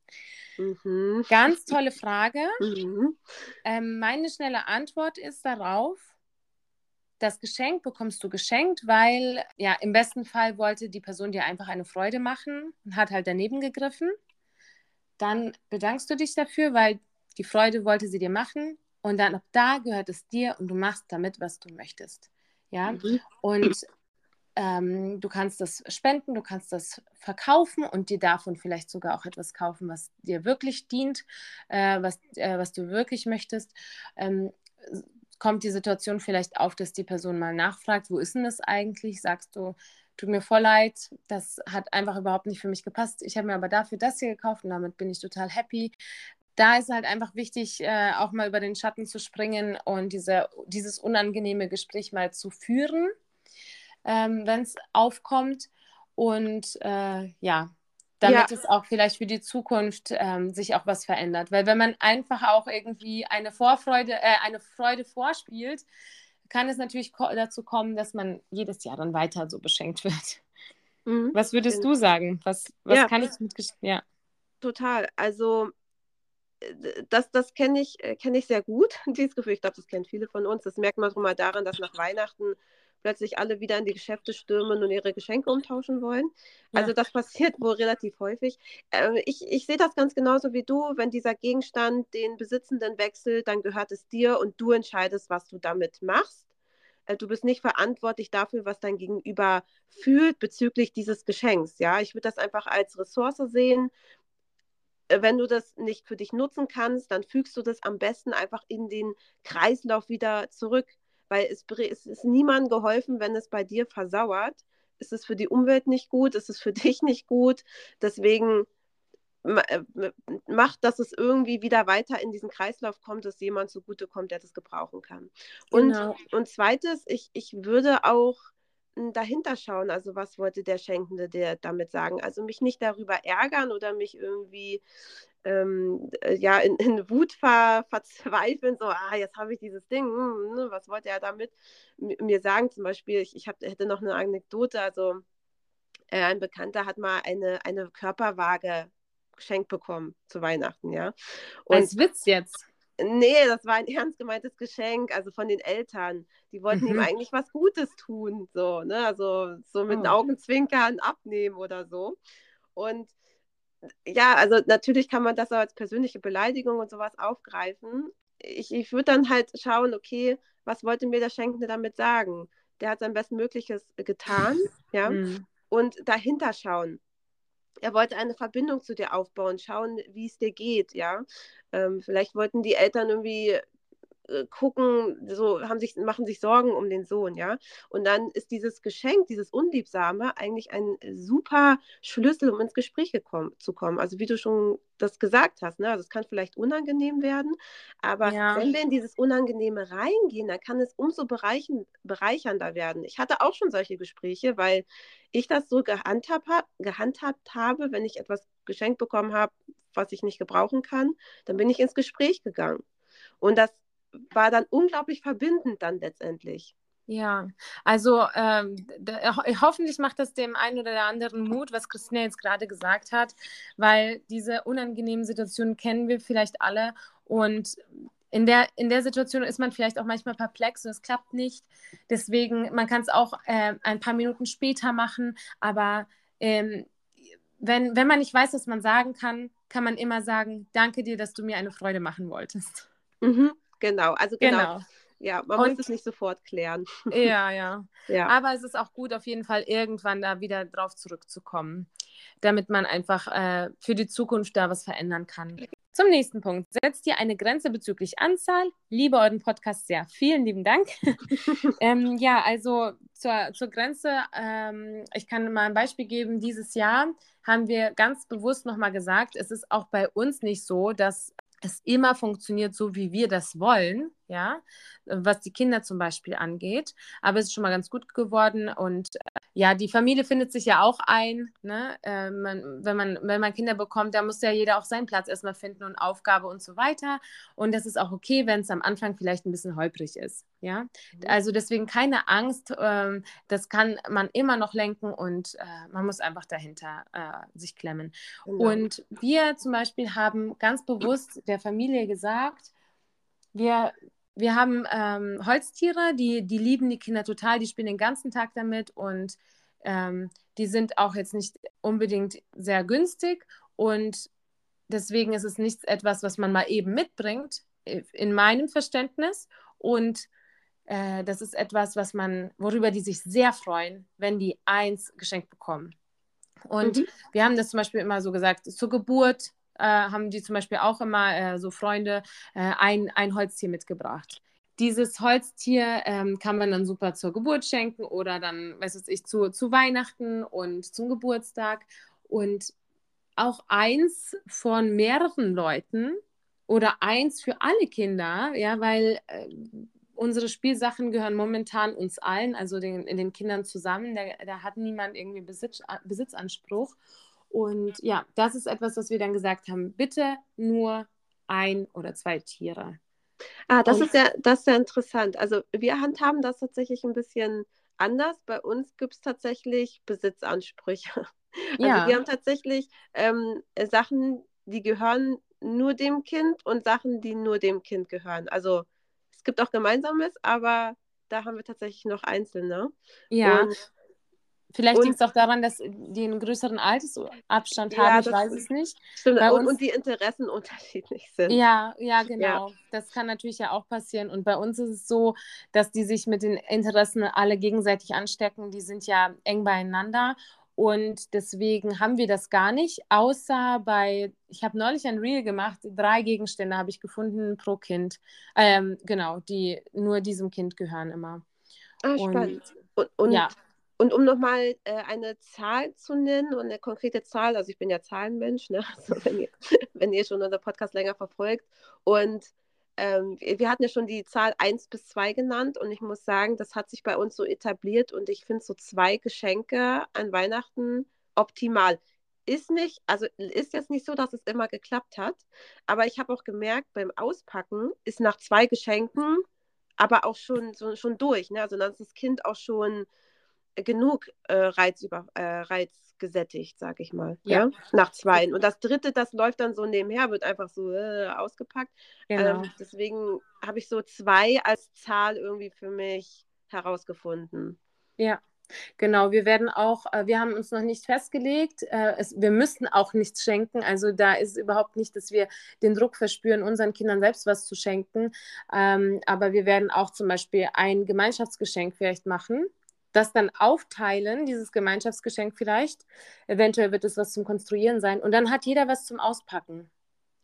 Mhm. Ganz tolle Frage. Mhm. Ähm, meine schnelle Antwort ist darauf, das Geschenk bekommst du geschenkt, weil ja im besten Fall wollte die Person dir einfach eine Freude machen und hat halt daneben gegriffen. Dann bedankst du dich dafür, weil die Freude wollte sie dir machen und dann ab da gehört es dir und du machst damit, was du möchtest. Ja, mhm. und ähm, du kannst das spenden, du kannst das verkaufen und dir davon vielleicht sogar auch etwas kaufen, was dir wirklich dient, äh, was, äh, was du wirklich möchtest. Ähm, kommt die Situation vielleicht auf, dass die Person mal nachfragt, wo ist denn das eigentlich? Sagst du, tut mir voll leid, das hat einfach überhaupt nicht für mich gepasst. Ich habe mir aber dafür das hier gekauft und damit bin ich total happy da ist halt einfach wichtig, äh, auch mal über den Schatten zu springen und diese, dieses unangenehme Gespräch mal zu führen, ähm, wenn es aufkommt. Und äh, ja, damit ja. es auch vielleicht für die Zukunft ähm, sich auch was verändert. Weil wenn man einfach auch irgendwie eine Vorfreude, äh, eine Freude vorspielt, kann es natürlich ko dazu kommen, dass man jedes Jahr dann weiter so beschenkt wird. Mhm. Was würdest du sagen? Was, was ja. kann ich mit ja. Total. Also das, das kenne ich, äh, kenn ich sehr gut, dieses Gefühl. Ich glaube, das kennen viele von uns. Das merkt man schon mal daran, dass nach Weihnachten plötzlich alle wieder in die Geschäfte stürmen und ihre Geschenke umtauschen wollen. Ja. Also das passiert wohl relativ häufig. Äh, ich ich sehe das ganz genauso wie du. Wenn dieser Gegenstand den Besitzenden wechselt, dann gehört es dir und du entscheidest, was du damit machst. Äh, du bist nicht verantwortlich dafür, was dein Gegenüber fühlt bezüglich dieses Geschenks. Ja, ich würde das einfach als Ressource sehen äh, wenn du das nicht für dich nutzen kannst, dann fügst du das am besten einfach in den Kreislauf wieder zurück, weil es, es ist niemandem geholfen, wenn es bei dir versauert. Es ist für die Umwelt nicht gut, es ist für dich nicht gut. Deswegen äh, macht, dass es irgendwie wieder weiter in diesen Kreislauf kommt, dass jemand zugutekommt, der das gebrauchen kann. Und, genau. und zweites, ich, ich würde auch dahinter schauen, also was wollte der Schenkende der damit sagen. Also mich nicht darüber ärgern oder mich irgendwie ähm, äh, ja, in, in Wut ver, verzweifeln, so, ah, jetzt habe ich dieses Ding, hm, ne, was wollte er damit mir sagen? Zum Beispiel, ich, ich hab, hätte noch eine Anekdote, also äh, ein Bekannter hat mal eine, eine Körperwaage geschenkt bekommen zu Weihnachten, ja. Und, Als Witz jetzt. Nee, das war ein ernst gemeintes Geschenk, also von den Eltern. Die wollten mhm. ihm eigentlich was Gutes tun, so, ne? Also so mit oh. Augenzwinkern abnehmen oder so. Und ja, also natürlich kann man das auch als persönliche Beleidigung und sowas aufgreifen. Ich, ich würde dann halt schauen, okay, was wollte mir der Schenkende damit sagen? Der hat sein Bestmögliches getan, ja, mhm. und dahinter schauen. Er wollte eine Verbindung zu dir aufbauen, schauen, wie es dir geht, ja. Ähm, vielleicht wollten die Eltern irgendwie äh, gucken, so haben sich, machen sich Sorgen um den Sohn, ja. Und dann ist dieses Geschenk, dieses Unliebsame eigentlich ein super Schlüssel, um ins Gespräch gekommen, zu kommen. Also wie du schon das gesagt hast, ne? Also es kann vielleicht unangenehm werden, aber ja. wenn wir in dieses Unangenehme reingehen, dann kann es umso bereichen, bereichernder werden. Ich hatte auch schon solche Gespräche, weil ich das so gehandhabt, gehandhabt habe, wenn ich etwas geschenkt bekommen habe, was ich nicht gebrauchen kann, dann bin ich ins Gespräch gegangen. Und das war dann unglaublich verbindend dann letztendlich. Ja, also ähm, da, hoffentlich macht das dem einen oder der anderen Mut, was Christina jetzt gerade gesagt hat, weil diese unangenehmen Situationen kennen wir vielleicht alle und in der, in der Situation ist man vielleicht auch manchmal perplex und es klappt nicht. Deswegen, man kann es auch äh, ein paar Minuten später machen, aber ähm, wenn, wenn man nicht weiß, was man sagen kann, kann man immer sagen, danke dir, dass du mir eine Freude machen wolltest. Mhm. Genau, also genau. genau. Ja, man und, muss es nicht sofort klären. Ja, ja, ja. Aber es ist auch gut, auf jeden Fall irgendwann da wieder drauf zurückzukommen, damit man einfach äh, für die Zukunft da was verändern kann. Zum nächsten Punkt. Setzt ihr eine Grenze bezüglich Anzahl? Liebe euren Podcast sehr. Vielen lieben Dank. ähm, ja, also zur, zur Grenze, ähm, ich kann mal ein Beispiel geben. Dieses Jahr haben wir ganz bewusst nochmal gesagt, es ist auch bei uns nicht so, dass es immer funktioniert so, wie wir das wollen, ja, was die Kinder zum Beispiel angeht. Aber es ist schon mal ganz gut geworden und äh, ja, die Familie findet sich ja auch ein. Ne? Äh, man, wenn, man, wenn man Kinder bekommt, da muss ja jeder auch seinen Platz erstmal finden und Aufgabe und so weiter. Und das ist auch okay, wenn es am Anfang vielleicht ein bisschen holprig ist. Ja, mhm. also deswegen keine Angst. Ähm, das kann man immer noch lenken und äh, man muss einfach dahinter äh, sich klemmen. Genau. Und wir zum Beispiel haben ganz bewusst der Familie gesagt, wir, wir haben ähm, Holztiere, die, die lieben die Kinder total, die spielen den ganzen Tag damit und ähm, die sind auch jetzt nicht unbedingt sehr günstig und deswegen ist es nicht etwas, was man mal eben mitbringt, äh, in meinem Verständnis. Und äh, das ist etwas, was man, worüber die sich sehr freuen, wenn die eins geschenkt bekommen. Und mhm. wir haben das zum Beispiel immer so gesagt, zur Geburt äh, haben die zum Beispiel auch immer äh, so Freunde äh, ein, ein Holztier mitgebracht. Dieses Holztier ähm, kann man dann super zur Geburt schenken oder dann, weiß ich, zu, zu Weihnachten und zum Geburtstag. Und auch eins von mehreren Leuten oder eins für alle Kinder, ja, weil äh, unsere Spielsachen gehören momentan uns allen, also den, den Kindern zusammen. Da, da hat niemand irgendwie Besitz, Besitzanspruch. Und ja, das ist etwas, was wir dann gesagt haben. Bitte nur ein oder zwei Tiere. Ah, das ist ja, das ist ja interessant. Also wir handhaben das tatsächlich ein bisschen anders. Bei uns gibt es tatsächlich Besitzansprüche. Also ja. wir haben tatsächlich ähm, Sachen, die gehören nur dem Kind und Sachen, die nur dem Kind gehören. Also es gibt auch Gemeinsames, aber da haben wir tatsächlich noch einzelne. Ja. Und Vielleicht liegt es auch daran, dass die einen größeren Altersabstand ja, haben, ich weiß es nicht. Stimmt, und, uns, und, die Interessen unterschiedlich sind. Ja, ja, genau. Ja. Das kann natürlich ja auch passieren. Und bei uns ist es so, dass die sich mit den Interessen alle gegenseitig anstecken. Die sind ja eng beieinander. Und deswegen haben wir das gar nicht, außer bei, ich habe neulich ein Reel gemacht, drei Gegenstände habe ich gefunden pro Kind. Ähm, genau, die nur diesem Kind gehören immer. Ah, spannend. Und, und, und ja. Und um nochmal äh, eine Zahl zu nennen und eine konkrete Zahl, also ich bin ja Zahlenmensch, ne? also wenn, ihr, wenn ihr schon unser Podcast länger verfolgt. Und ähm, wir hatten ja schon die Zahl 1 bis 2 genannt und ich muss sagen, das hat sich bei uns so etabliert und ich finde so zwei Geschenke an Weihnachten optimal. Ist nicht, also ist jetzt nicht so, dass es immer geklappt hat, aber ich habe auch gemerkt, beim Auspacken ist nach zwei Geschenken aber auch schon, so, schon durch. Ne? Also dann ist das Kind auch schon genug äh, Reiz, über, äh, Reiz gesättigt, sag ich mal. Ja. ja. Nach zwei. Und das dritte, das läuft dann so nebenher, wird einfach so äh, ausgepackt. Genau. Ähm, deswegen habe ich so zwei als Zahl irgendwie für mich herausgefunden. Ja. Genau, wir werden auch, äh, wir haben uns noch nicht festgelegt, äh, es, wir müssten auch nichts schenken. Also da ist überhaupt nicht, dass wir den Druck verspüren, unseren Kindern selbst was zu schenken. Ähm, aber wir werden auch zum Beispiel ein Gemeinschaftsgeschenk vielleicht machen, das dann aufteilen, dieses Gemeinschaftsgeschenk vielleicht. Eventuell wird es was zum Konstruieren sein. Und dann hat jeder was zum Auspacken.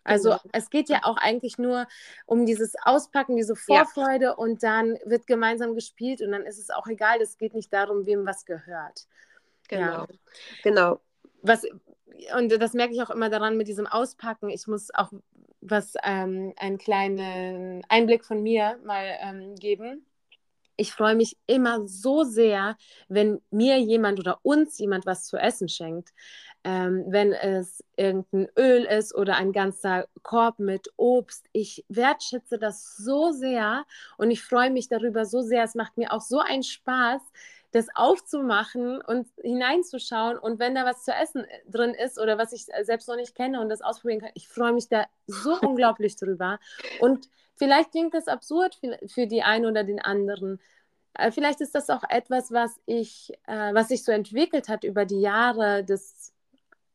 Also genau. es geht ja auch eigentlich nur um dieses Auspacken, diese Vorfreude ja. und dann wird gemeinsam gespielt und dann ist es auch egal, es geht nicht darum, wem was gehört. Genau. Ja. Genau. Was, und das merke ich auch immer daran mit diesem Auspacken. Ich muss auch was ähm, einen kleinen Einblick von mir mal ähm, geben ich freue mich immer so sehr, wenn mir jemand oder uns jemand was zu essen schenkt. Ähm, wenn es irgendein Öl ist oder ein ganzer Korb mit Obst. Ich wertschätze das so sehr und ich freue mich darüber so sehr. Es macht mir auch so einen Spaß, das aufzumachen und hineinzuschauen. Und wenn da was zu essen äh, drin ist oder was ich selbst noch nicht kenne und das ausprobieren kann, ich freue mich da so unglaublich drüber. Und vielleicht klingt das absurd für die einen oder den anderen. Äh, vielleicht ist das auch etwas, was ich, äh, was sich so entwickelt hat über die Jahre des,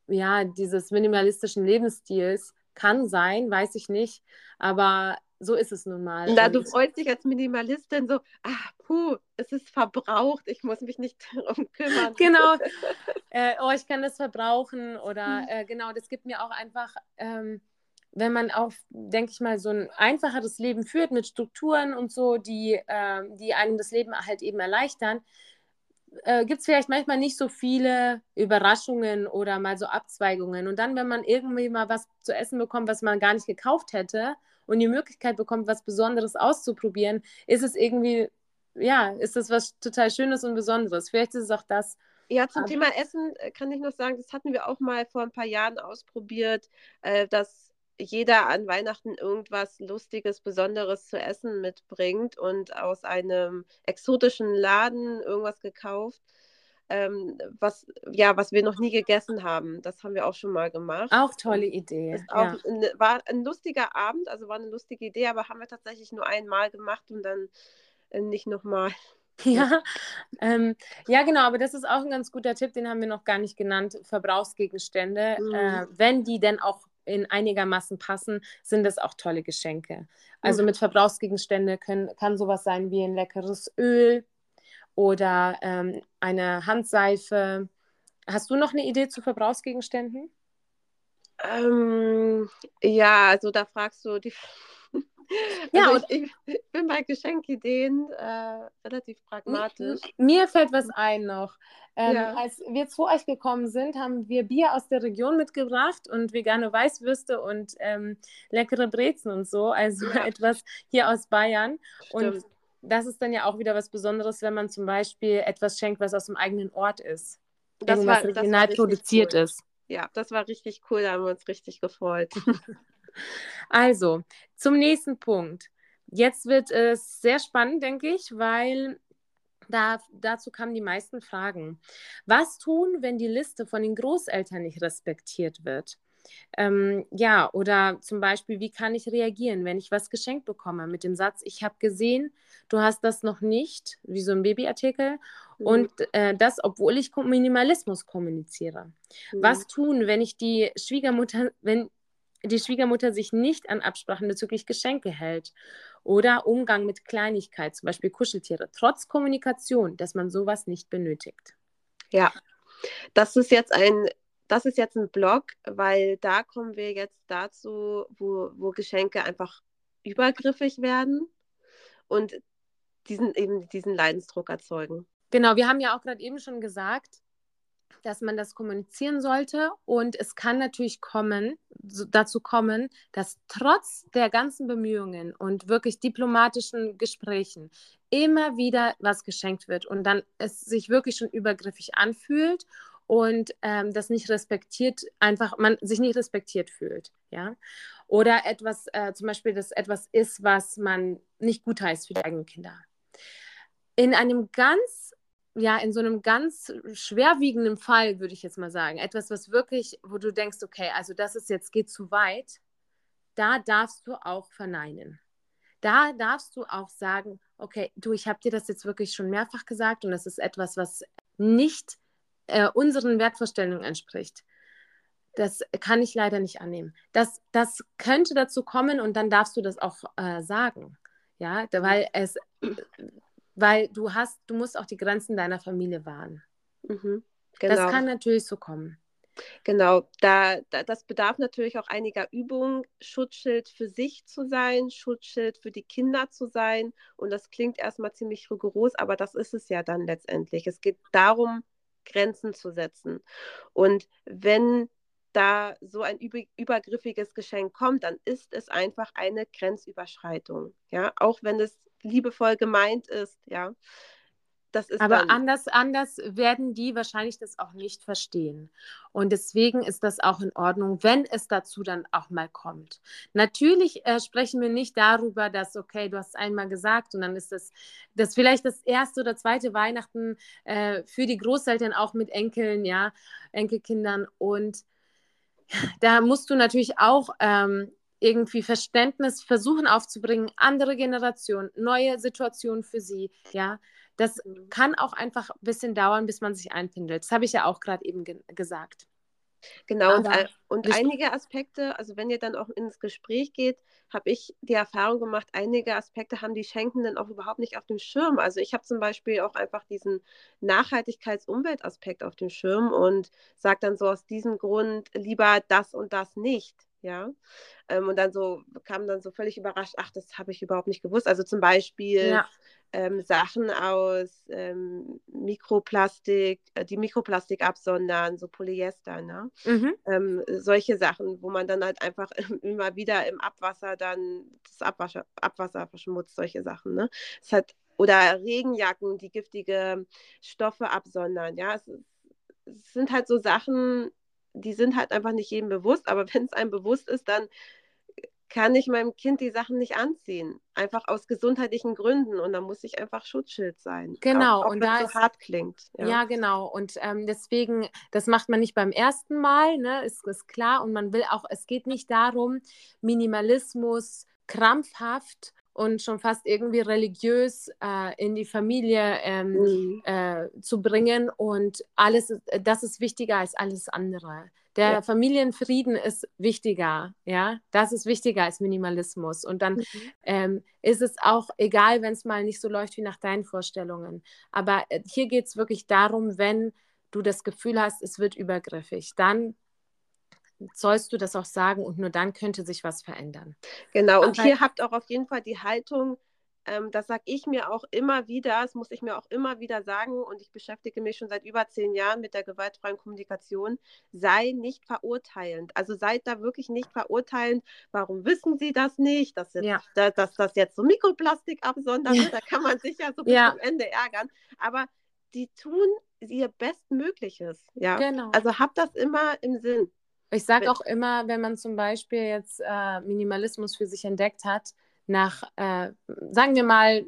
ja, dieses minimalistischen Lebensstils. Kann sein, weiß ich nicht. Aber so ist es nun mal. Na, du freust dich als Minimalistin so, ah, puh, es ist verbraucht, ich muss mich nicht darum kümmern. Genau. äh, oh, ich kann das verbrauchen oder hm. äh, genau, das gibt mir auch einfach, ähm, wenn man auch, denke ich mal, so ein einfacheres Leben führt mit Strukturen und so, die, äh, die einem das Leben halt eben erleichtern, äh, gibt es vielleicht manchmal nicht so viele Überraschungen oder mal so Abzweigungen. Und dann, wenn man irgendwie mal was zu essen bekommt, was man gar nicht gekauft hätte und die Möglichkeit bekommt, was Besonderes auszuprobieren, ist es irgendwie, ja, ist es was total Schönes und Besonderes. Vielleicht ist es auch das. Ja, zum Thema Essen äh, kann ich noch sagen, das hatten wir auch mal vor ein paar Jahren ausprobiert, äh, dass jeder an Weihnachten irgendwas Lustiges, Besonderes zu essen mitbringt und aus einem exotischen Laden irgendwas gekauft ähm, was, ja, was wir noch nie gegessen haben. Das haben wir auch schon mal gemacht. Auch tolle Idee. Ist auch, ja. war ein lustiger Abend, also war eine lustige Idee, aber haben wir tatsächlich nur einmal gemacht und dann äh, nicht nochmal. Ja, ähm, ja, genau, aber das ist auch ein ganz guter Tipp, den haben wir noch gar nicht genannt. Verbrauchsgegenstände, mhm. äh, wenn die denn auch in einigermaßen passen, sind das auch tolle Geschenke. Also mit Verbrauchsgegenstände können, kann sowas sein wie ein leckeres Öl, oder ähm, eine Handseife. Hast du noch eine Idee zu Verbrauchsgegenständen? Ähm, ja, also da fragst du die. ja, also ich, ich, bin bei Geschenkideen äh, relativ pragmatisch. Mir fällt was ein noch. Ähm, ja. Als wir zu euch gekommen sind, haben wir Bier aus der Region mitgebracht und vegane Weißwürste und ähm, leckere Brezen und so. Also ja. etwas hier aus Bayern. Stimmt. Und das ist dann ja auch wieder was Besonderes, wenn man zum Beispiel etwas schenkt, was aus dem eigenen Ort ist. Das Irgendwas war, original produziert cool. ist. Ja, das war richtig cool, da haben wir uns richtig gefreut. also, zum nächsten Punkt. Jetzt wird es sehr spannend, denke ich, weil da, dazu kamen die meisten Fragen. Was tun, wenn die Liste von den Großeltern nicht respektiert wird? Ähm, ja, oder zum Beispiel, wie kann ich reagieren, wenn ich was geschenkt bekomme mit dem Satz, ich habe gesehen, du hast das noch nicht, wie so ein Babyartikel, mhm. und äh, das, obwohl ich Minimalismus kommuniziere. Mhm. Was tun, wenn ich die Schwiegermutter, wenn die Schwiegermutter sich nicht an Absprachen bezüglich Geschenke hält oder Umgang mit Kleinigkeit, zum Beispiel Kuscheltiere, trotz Kommunikation, dass man sowas nicht benötigt. Ja, das ist jetzt ein das ist jetzt ein Blog, weil da kommen wir jetzt dazu, wo, wo Geschenke einfach übergriffig werden und diesen, eben diesen Leidensdruck erzeugen. Genau, wir haben ja auch gerade eben schon gesagt, dass man das kommunizieren sollte. Und es kann natürlich kommen, dazu kommen, dass trotz der ganzen Bemühungen und wirklich diplomatischen Gesprächen immer wieder was geschenkt wird und dann es sich wirklich schon übergriffig anfühlt und ähm, das nicht respektiert, einfach man sich nicht respektiert fühlt, ja. Oder etwas, äh, zum Beispiel, dass etwas ist, was man nicht gut heißt für die eigenen Kinder. In einem ganz, ja, in so einem ganz schwerwiegenden Fall, würde ich jetzt mal sagen, etwas, was wirklich, wo du denkst, okay, also das ist jetzt, geht zu weit, da darfst du auch verneinen. da darfst du auch sagen, okay, du, ich habe dir das jetzt wirklich schon mehrfach gesagt und das ist etwas, was nicht äh, unseren Wertvorstellungen entspricht. Das kann ich leider nicht annehmen. Das, das könnte dazu kommen und dann darfst du das auch äh, sagen. Ja, weil es, weil du hast, du musst auch die Grenzen deiner Familie wahren. Mhm, genau. Das kann natürlich so kommen. Genau, da, da, das bedarf natürlich auch einiger Übungen, Schutzschild für sich zu sein, Schutzschild für die Kinder zu sein. Und das klingt erstmal ziemlich rigoros, aber das ist es ja dann letztendlich. Es geht darum, Grenzen zu setzen. Und wenn da so ein übergriffiges Geschenk kommt, dann ist es einfach eine Grenzüberschreitung. Ja, auch wenn es liebevoll gemeint ist, ja. Das ist Aber anders, anders werden die wahrscheinlich das auch nicht verstehen. Und deswegen ist das auch in Ordnung, wenn es dazu dann auch mal kommt. Natürlich äh, sprechen wir nicht darüber, dass, okay, du hast es einmal gesagt und dann ist das, das vielleicht das erste oder zweite Weihnachten äh, für die Großeltern auch mit Enkeln, ja, Enkelkindern. Und da musst du natürlich auch ähm, irgendwie Verständnis versuchen aufzubringen, andere Generationen, neue Situationen für sie, ja. Das mhm. kann auch einfach ein bisschen dauern, bis man sich einpendelt. Das habe ich ja auch gerade eben ge gesagt. Genau, und, und einige Aspekte, also wenn ihr dann auch ins Gespräch geht, habe ich die Erfahrung gemacht, einige Aspekte haben die Schenkenden auch überhaupt nicht auf dem Schirm. Also ich habe zum Beispiel auch einfach diesen Nachhaltigkeits-Umweltaspekt auf dem Schirm und sage dann so aus diesem Grund lieber das und das nicht ja. Ähm, und dann so kam dann so völlig überrascht, ach, das habe ich überhaupt nicht gewusst. Also zum Beispiel ja. ähm, Sachen aus ähm, Mikroplastik, äh, die Mikroplastik absondern, so Polyester, ne? Mhm. Ähm, solche Sachen, wo man dann halt einfach immer wieder im Abwasser dann das Abwasser, Abwasser verschmutzt, solche Sachen, ne? Es hat, oder Regenjacken, die giftige Stoffe absondern, ja. Es, es sind halt so Sachen, die sind halt einfach nicht jedem bewusst, aber wenn es einem bewusst ist, dann kann ich meinem Kind die Sachen nicht anziehen. Einfach aus gesundheitlichen Gründen. Und da muss ich einfach Schutzschild sein. Genau. Auch, auch und da so ist, hart klingt. Ja. ja, genau. Und ähm, deswegen, das macht man nicht beim ersten Mal, ne? ist, ist klar. Und man will auch, es geht nicht darum, Minimalismus krampfhaft und schon fast irgendwie religiös äh, in die Familie ähm, mhm. äh, zu bringen. Und alles, äh, das ist wichtiger als alles andere. Der ja. Familienfrieden ist wichtiger, ja, das ist wichtiger als Minimalismus. Und dann mhm. ähm, ist es auch egal, wenn es mal nicht so läuft wie nach deinen Vorstellungen. Aber äh, hier geht es wirklich darum, wenn du das Gefühl hast, es wird übergriffig, dann sollst du das auch sagen und nur dann könnte sich was verändern. Genau, und Aber, hier habt auch auf jeden Fall die Haltung, ähm, das sage ich mir auch immer wieder, das muss ich mir auch immer wieder sagen und ich beschäftige mich schon seit über zehn Jahren mit der gewaltfreien Kommunikation, sei nicht verurteilend. Also seid da wirklich nicht verurteilend, warum wissen Sie das nicht, dass, jetzt, ja. da, dass das jetzt so Mikroplastik absondert, ja. da kann man sich ja so bis ja. zum Ende ärgern. Aber die tun ihr Bestmögliches. Ja? Genau. Also habt das immer im Sinn. Ich sage auch immer, wenn man zum Beispiel jetzt äh, Minimalismus für sich entdeckt hat, nach, äh, sagen wir mal,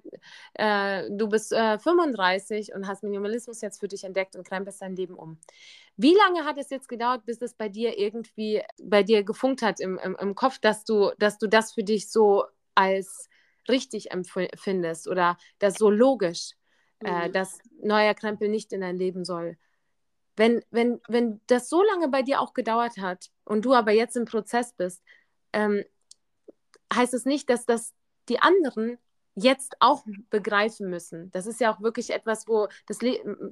äh, du bist 35 äh, und hast Minimalismus jetzt für dich entdeckt und krempelst dein Leben um. Wie lange hat es jetzt gedauert, bis es bei dir irgendwie bei dir gefunkt hat im, im, im Kopf, dass du, dass du das für dich so als richtig empfindest oder das so logisch, äh, mhm. dass neuer Krempel nicht in dein Leben soll? Wenn, wenn, wenn das so lange bei dir auch gedauert hat und du aber jetzt im Prozess bist, ähm, heißt es nicht, dass das die anderen jetzt auch begreifen müssen. Das ist ja auch wirklich etwas, wo das,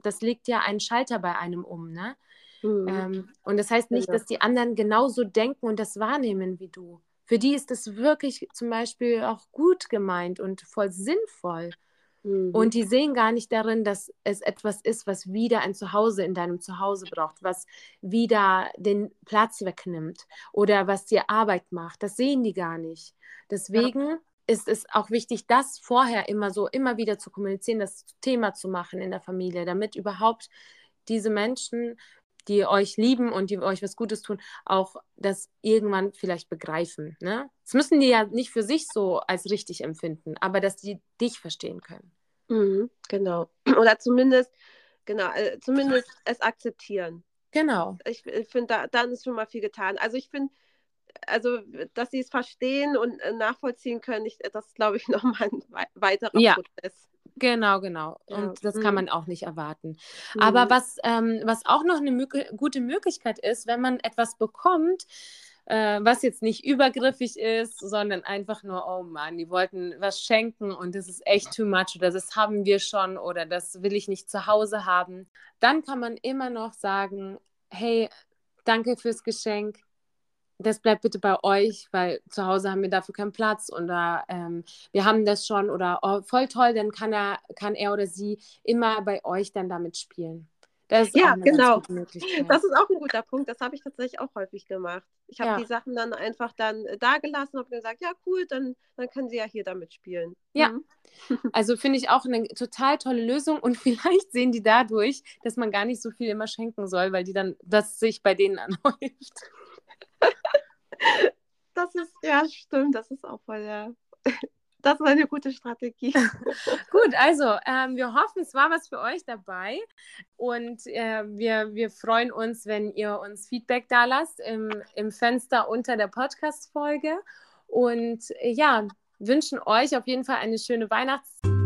das legt ja einen Schalter bei einem um. Ne? Mhm. Ähm, und das heißt nicht, dass die anderen genauso denken und das wahrnehmen wie du. Für die ist es wirklich zum Beispiel auch gut gemeint und voll sinnvoll. Mhm. Und die sehen gar nicht darin, dass es etwas ist, was wieder ein Zuhause in deinem Zuhause braucht, was wieder den Platz wegnimmt oder was dir Arbeit macht. Das sehen die gar nicht. Deswegen ja. ist es auch wichtig, das vorher immer so, immer wieder zu kommunizieren, das Thema zu machen in der Familie, damit überhaupt diese Menschen die euch lieben und die euch was Gutes tun, auch das irgendwann vielleicht begreifen. Ne? Das müssen die ja nicht für sich so als richtig empfinden, aber dass die dich verstehen können. Mhm, genau. Oder zumindest, genau, äh, zumindest es akzeptieren. Genau. Ich, ich finde, da, dann ist schon mal viel getan. Also ich finde, also dass sie es verstehen und äh, nachvollziehen können, ich, das ist, glaube ich, nochmal ein weiterer ja. Prozess. Genau, genau. Und Ja. das Mhm. kann man auch nicht erwarten. Aber Mhm. was, ähm, was auch noch eine mög- gute Möglichkeit ist, wenn man etwas bekommt, äh, was jetzt nicht übergriffig ist, sondern einfach nur, oh Mann, die wollten was schenken und das ist echt too much oder das haben wir schon oder das will ich nicht zu Hause haben, dann kann man immer noch sagen, hey, danke fürs Geschenk. Das bleibt bitte bei euch, weil zu Hause haben wir dafür keinen Platz oder ähm, wir haben das schon oder oh, voll toll, dann kann er, kann er oder sie immer bei euch dann damit spielen. Das ist Ja, genau. Das ist auch ein guter Punkt. Das habe ich tatsächlich auch häufig gemacht. Ich habe Ja. die Sachen dann einfach dann äh, da gelassen und habe gesagt, ja cool, dann, dann können sie ja hier damit spielen. Ja. Mhm. Also finde ich auch eine total tolle Lösung und vielleicht sehen die dadurch, dass man gar nicht so viel immer schenken soll, weil die dann, das sich bei denen anhäuft. Das ist, ja, stimmt, das ist auch voll, ja. Das ist eine gute Strategie. Gut, also ähm, wir hoffen, es war was für euch dabei und äh, wir, wir freuen uns, wenn ihr uns Feedback da lasst im, im Fenster unter der Podcast-Folge und äh, ja, wünschen euch auf jeden Fall eine schöne Weihnachtszeit.